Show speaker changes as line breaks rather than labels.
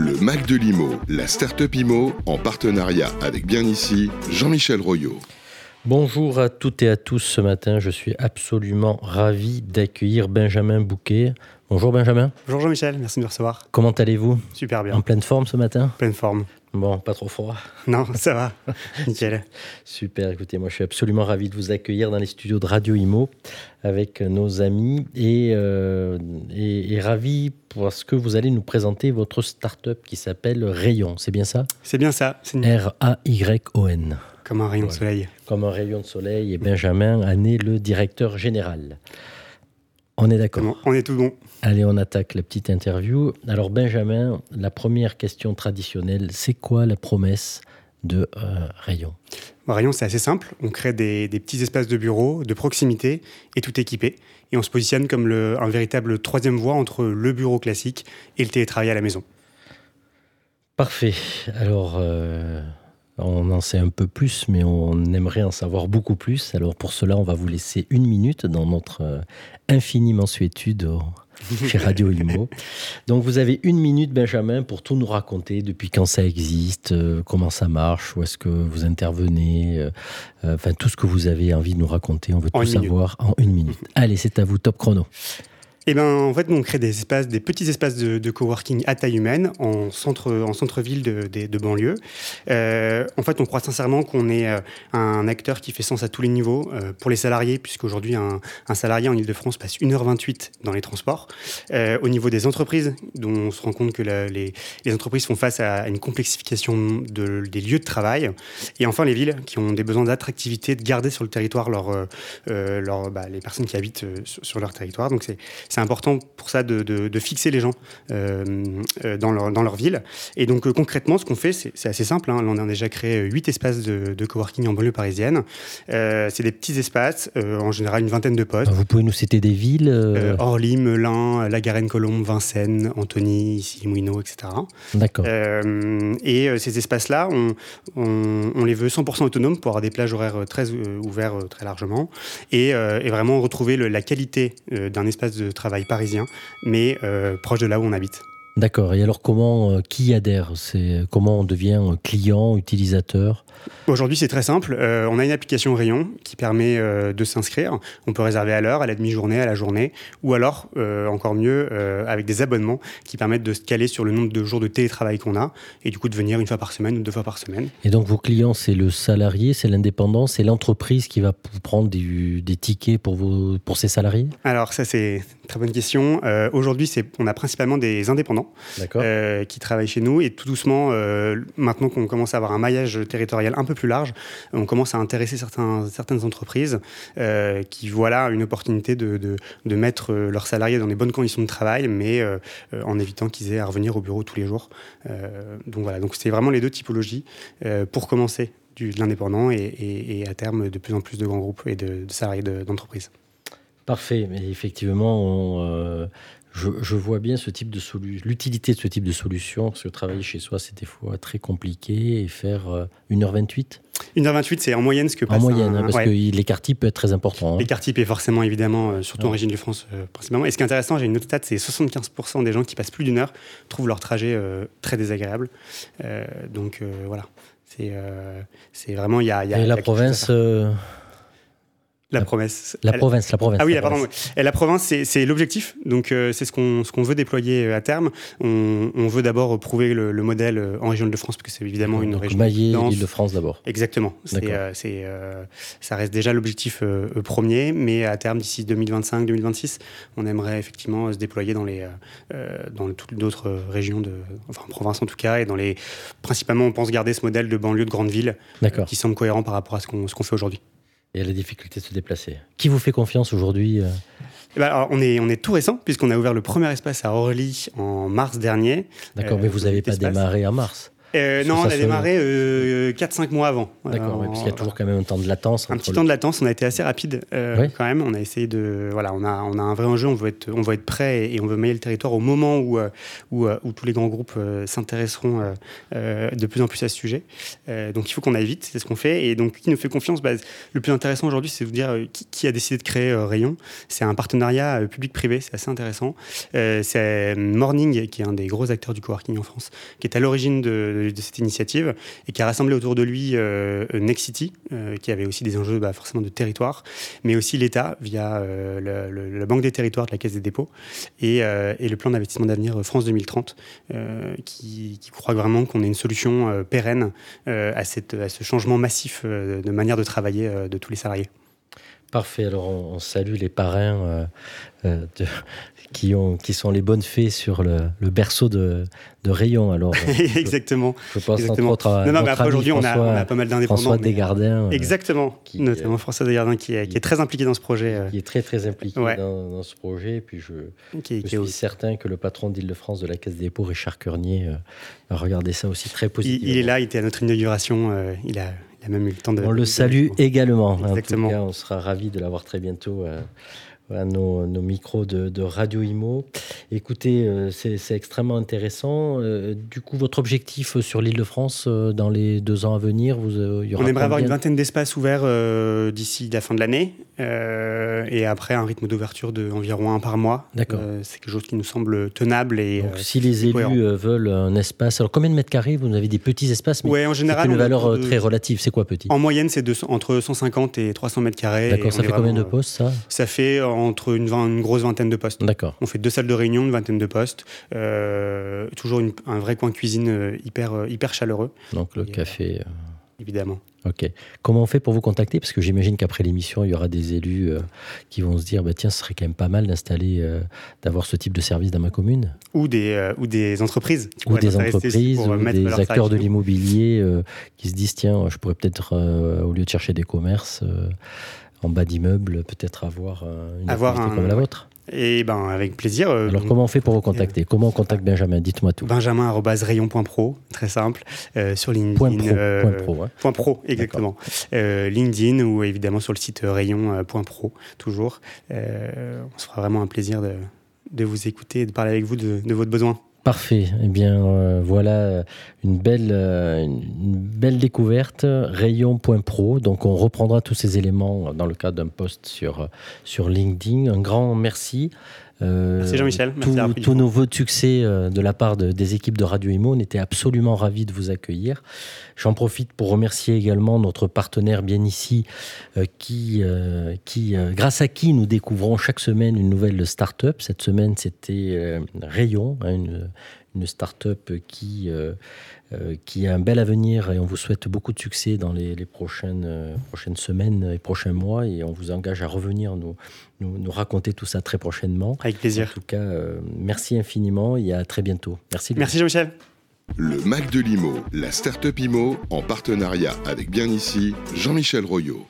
Le Mac de l'IMO, la start-up IMO, en partenariat avec Bien Ici, Jean-Michel Royot.
Bonjour à toutes et à tous ce matin. Je suis absolument ravi d'accueillir Benjamin Bouquet. Bonjour Benjamin.
Bonjour Jean-Michel, merci de me recevoir.
Comment allez-vous?
Super bien.
En pleine forme ce matin?
Pleine forme.
Bon, pas trop froid
Non, ça va. Nickel.
Super, écoutez, moi je suis absolument ravi de vous accueillir dans les studios de Radio Imo avec nos amis et, euh, et, et ravi parce que vous allez nous présenter votre start-up qui s'appelle Rayon, c'est bien ça?
C'est bien ça.
R-A-Y-O-N.
Comme un rayon de soleil.
Comme un rayon de soleil et Benjamin en est le directeur général. On est d'accord
On est tout bon.
Allez, on attaque la petite interview. Alors, Benjamin, la première question traditionnelle, c'est quoi la promesse de euh, Rayon?
Bon, rayon, c'est assez simple. On crée des, des petits espaces de bureau, de proximité, et tout équipé. Et on se positionne comme le- un véritable troisième voie entre le bureau classique et le télétravail à la maison.
Parfait. Alors, euh, on en sait un peu plus, mais on aimerait en savoir beaucoup plus. Alors, pour cela, on va vous laisser une minute dans notre euh, infinie mensuétude chez Radio Imo. Donc, vous avez une minute, Benjamin, pour tout nous raconter, depuis quand ça existe, euh, comment ça marche, où est-ce que vous intervenez, euh, euh, enfin, tout ce que vous avez envie de nous raconter. On veut
En
tout
minute.
savoir en une minute. Allez, c'est à vous, top chrono.
Et ben, en fait, on crée des espaces, des petits espaces de, coworking à taille humaine en centre, en centre-ville de, banlieue. Euh, en fait, on croit sincèrement qu'on est euh, un acteur qui fait sens à tous les niveaux euh, pour les salariés, puisqu'aujourd'hui, un, salarié en Ile-de-France passe 1h28 dans les transports. Au niveau des entreprises, dont on se rend compte que les, entreprises font face à une complexification de- des lieux de travail. Et enfin, les villes qui ont des besoins d'attractivité, de garder sur le territoire leur, bah, les personnes qui habitent sur leur territoire. Donc, c'est c'est important pour ça de, de- de fixer les gens euh, euh, dans, leur, dans leur ville. Et donc euh, concrètement, ce qu'on fait, c'est assez simple. hein. Là, on a déjà créé huit espaces de, de coworking en banlieue parisienne. C'est des petits espaces, en général une vingtaine de postes.
Vous pouvez nous citer des villes
Orly, Melun, La Garenne-Colombe, Vincennes, Antony, ici Mouino, etc.
D'accord.
Et ces espaces-là, on, on- on les veut 100% autonomes pour avoir des plages horaires très ouverts euh, très largement et, et vraiment retrouver le- la qualité d'un espace de travail parisien, mais euh, proche de là où on habite.
D'accord. Et alors, comment, euh, qui adhère? C'est comment on devient euh, client, utilisateur?
Aujourd'hui, c'est très simple. Euh, on a une application Rayon qui permet euh, de s'inscrire. On peut réserver à l'heure, à la demi-journée, à la journée, ou alors, euh, encore mieux, euh, avec des abonnements qui permettent de se caler sur le nombre de jours de télétravail qu'on a et du coup de venir une fois par semaine ou deux fois par semaine.
Et donc, vos clients, c'est le salarié, c'est l'indépendant, c'est l'entreprise qui va prendre des, des tickets pour, vos, pour ses salariés?
Alors ça, c'est une très bonne question. Euh, Aujourd'hui, c'est- on a principalement des indépendants Euh, qui travaillent chez nous et tout doucement, euh, maintenant qu'on commence à avoir un maillage territorial un peu plus large, on commence à intéresser certains, certaines entreprises euh, qui voient là une opportunité de, de, de mettre leurs salariés dans des bonnes conditions de travail, mais en évitant qu'ils aient à revenir au bureau tous les jours. Donc voilà, donc c'est vraiment les deux typologies pour commencer du, de l'indépendant et, et- et à terme de plus en plus de grands groupes et de, de salariés de- d'entreprises.
Parfait. Mais effectivement, on, euh, je, je vois bien ce type de solu- l'utilité de ce type de solution, parce que travailler chez soi, c'est des fois très compliqué, et faire euh, 1h28
1h28, c'est en moyenne ce que
en
passe
moyenne,
un-
hein, parce
ouais.
que l'écart type peut être très important. hein.
L'écart type est forcément évidemment, euh, surtout en région de France euh, principalement. Et ce qui est intéressant, j'ai une autre stat, c'est 75% des gens qui passent plus d'une heure trouvent leur trajet euh, très désagréable. Donc voilà, c'est vraiment y a, il y a-
Et
y
la
a
province, euh,
la promesse,
la
Elle-
province, la province.
Ah oui,
la
la, pardon,
province.
Et la province, c'est l'objectif. Donc, euh, c'est ce qu'on ce qu'on veut déployer euh, à terme. On, on veut d'abord prouver le, le modèle euh, en région de France, parce que c'est évidemment une
Donc,
région dense.
l'Île-de-France d'abord.
Exactement. C'est, euh, ça reste déjà l'objectif euh, premier, mais à terme, d'ici 2025-2026, on aimerait effectivement se déployer dans, les, dans toutes d'autres régions, de, enfin en province en tout cas, et dans les. Principalement, on pense garder ce modèle de banlieue de grande ville qui semble cohérent par rapport à ce qu'on, ce qu'on fait aujourd'hui.
Et la difficulté de se déplacer. Qui vous fait confiance aujourd'hui euh
Eh ben, alors, on, est, on est tout récent, puisqu'on a ouvert le premier espace à Orly en mars dernier.
D'accord,
Euh,
mais vous n'avez pas
espace.
démarré en mars.
Euh, non, on a démarré 4-5 euh, mois avant.
D'accord, parce qu'il y a toujours quand même un temps de latence.
Un petit temps de latence, on a été assez rapide quand même. On a essayé de. Voilà, on a, on a un vrai enjeu, on veut être, on veut être prêt et, on veut mailler le territoire au moment où, où, où tous les grands groupes s'intéresseront de plus en plus à ce sujet. donc il faut qu'on aille vite, c'est ce qu'on fait. Et donc, qui nous fait confiance bah, Le plus intéressant aujourd'hui, c'est de vous dire qui, qui, a décidé de créer Rayon. C'est un partenariat public-privé, c'est assez intéressant. c'est Morning, qui est un des gros acteurs du coworking en France, qui est à l'origine de, cette initiative et qui a rassemblé autour de lui euh, Nexity, euh, qui avait aussi des enjeux bah, forcément de territoire, mais aussi l'État via euh, la Banque des territoires de la Caisse des dépôts et, le plan d'investissement d'avenir France 2030, qui, croit vraiment qu'on ait une solution pérenne à, cette, à ce changement massif de manière de travailler de tous les salariés.
Parfait. Alors, on, salue les parrains de, qui, ont, qui sont les bonnes fées sur le, le berceau de, de Rayon. Alors,
Exactement.
Je, pense Exactement. entre autres à. Non, non, mais après aujourd'hui, on,
on, a pas mal d'indépendants.
François Desgardins.
Euh, Exactement. Qui, Notamment François Desgardins qui est, qui est, très impliqué dans ce projet. Euh.
Qui est très, très impliqué dans, dans, ce projet. Et puis, je, je suis certain que le patron d'Île-de-France de la Caisse des dépôts, Richard Curnier, euh, va regarder ça aussi très positivement.
Il, il, est là, il était à notre inauguration. il a. Il a même eu le temps de.
On le salue également. Exactement. En tout cas, on sera ravis de l'avoir très bientôt à nos, micros de, Radio Imo. Écoutez, euh, c'est extrêmement intéressant. Euh, du coup, votre objectif sur l'île de France euh, dans les deux ans à venir, vous,
y aura On aimerait avoir une vingtaine d'espaces ouverts d'ici la fin de l'année. Et après, un rythme d'ouverture d'environ un par mois.
D'accord.
c'est quelque chose qui nous semble tenable. Et,
Donc, si les élus veulent un espace, alors combien de mètres carrés Vous avez des petits espaces
mais en général.
C'est une valeur très relative. C'est quoi petit?
En moyenne, c'est entre 150 et 300 mètres carrés.
D'accord, ça fait combien de postes ça?
Ça fait entre une, une, grosse vingtaine de postes.
D'accord.
On fait deux salles de réunion, une vingtaine de postes. Euh, toujours un vrai coin cuisine euh, hyper, euh, hyper chaleureux.
Donc le café.
Évidemment.
Ok. Comment on fait pour vous contacter? Parce que j'imagine qu'après l'émission, il y aura des élus qui vont se dire bah, tiens, ce serait quand même pas mal d'installer, d'avoir ce type de service dans ma commune.
Ou des, ou des entreprises.
Ou des entreprises, ou des acteurs de l'immobilier qui se disent tiens, je pourrais peut-être, au lieu de chercher des commerces, en bas d'immeuble, peut-être avoir une avoir un, comme la vôtre
et ben avec plaisir. Euh,
Alors comment on fait pour vous contacter? Comment on contacte Benjamin? Dites-moi tout.
Benjamin@rayon.pro, très simple, euh, sur LinkedIn.
Point pro, euh, point pro,
point pro exactement. LinkedIn ou évidemment sur le site rayon.pro toujours. on se fera vraiment un plaisir de, de, vous écouter et de parler avec vous de, de votre besoin.
Parfait. Eh bien, euh, voilà une belle, euh, une belle découverte. Rayon.pro. Donc, on reprendra tous ces éléments dans le cadre d'un post sur LinkedIn. Un grand merci.
Euh, Merci Jean-Michel.
Tous nos voeux de succès euh, de la part des équipes de Radio Imo. On était absolument ravis de vous accueillir. J'en profite pour remercier également notre partenaire bien ici, euh, qui, qui grâce à qui nous découvrons chaque semaine une nouvelle start-up. Cette semaine, c'était Rayon, hein, une, une start-up qui euh, qui a un bel avenir et on vous souhaite beaucoup de succès dans les, prochaines, euh, prochaines semaines et prochains mois et on vous engage à revenir nous, nous, raconter tout ça très prochainement.
Avec plaisir.
En tout cas, euh, merci infiniment et à très bientôt. Merci.
Merci Jean-Michel.
Le Mac de l'IMO, la start-up IMO, en partenariat avec Bien Ici, Jean-Michel Royot.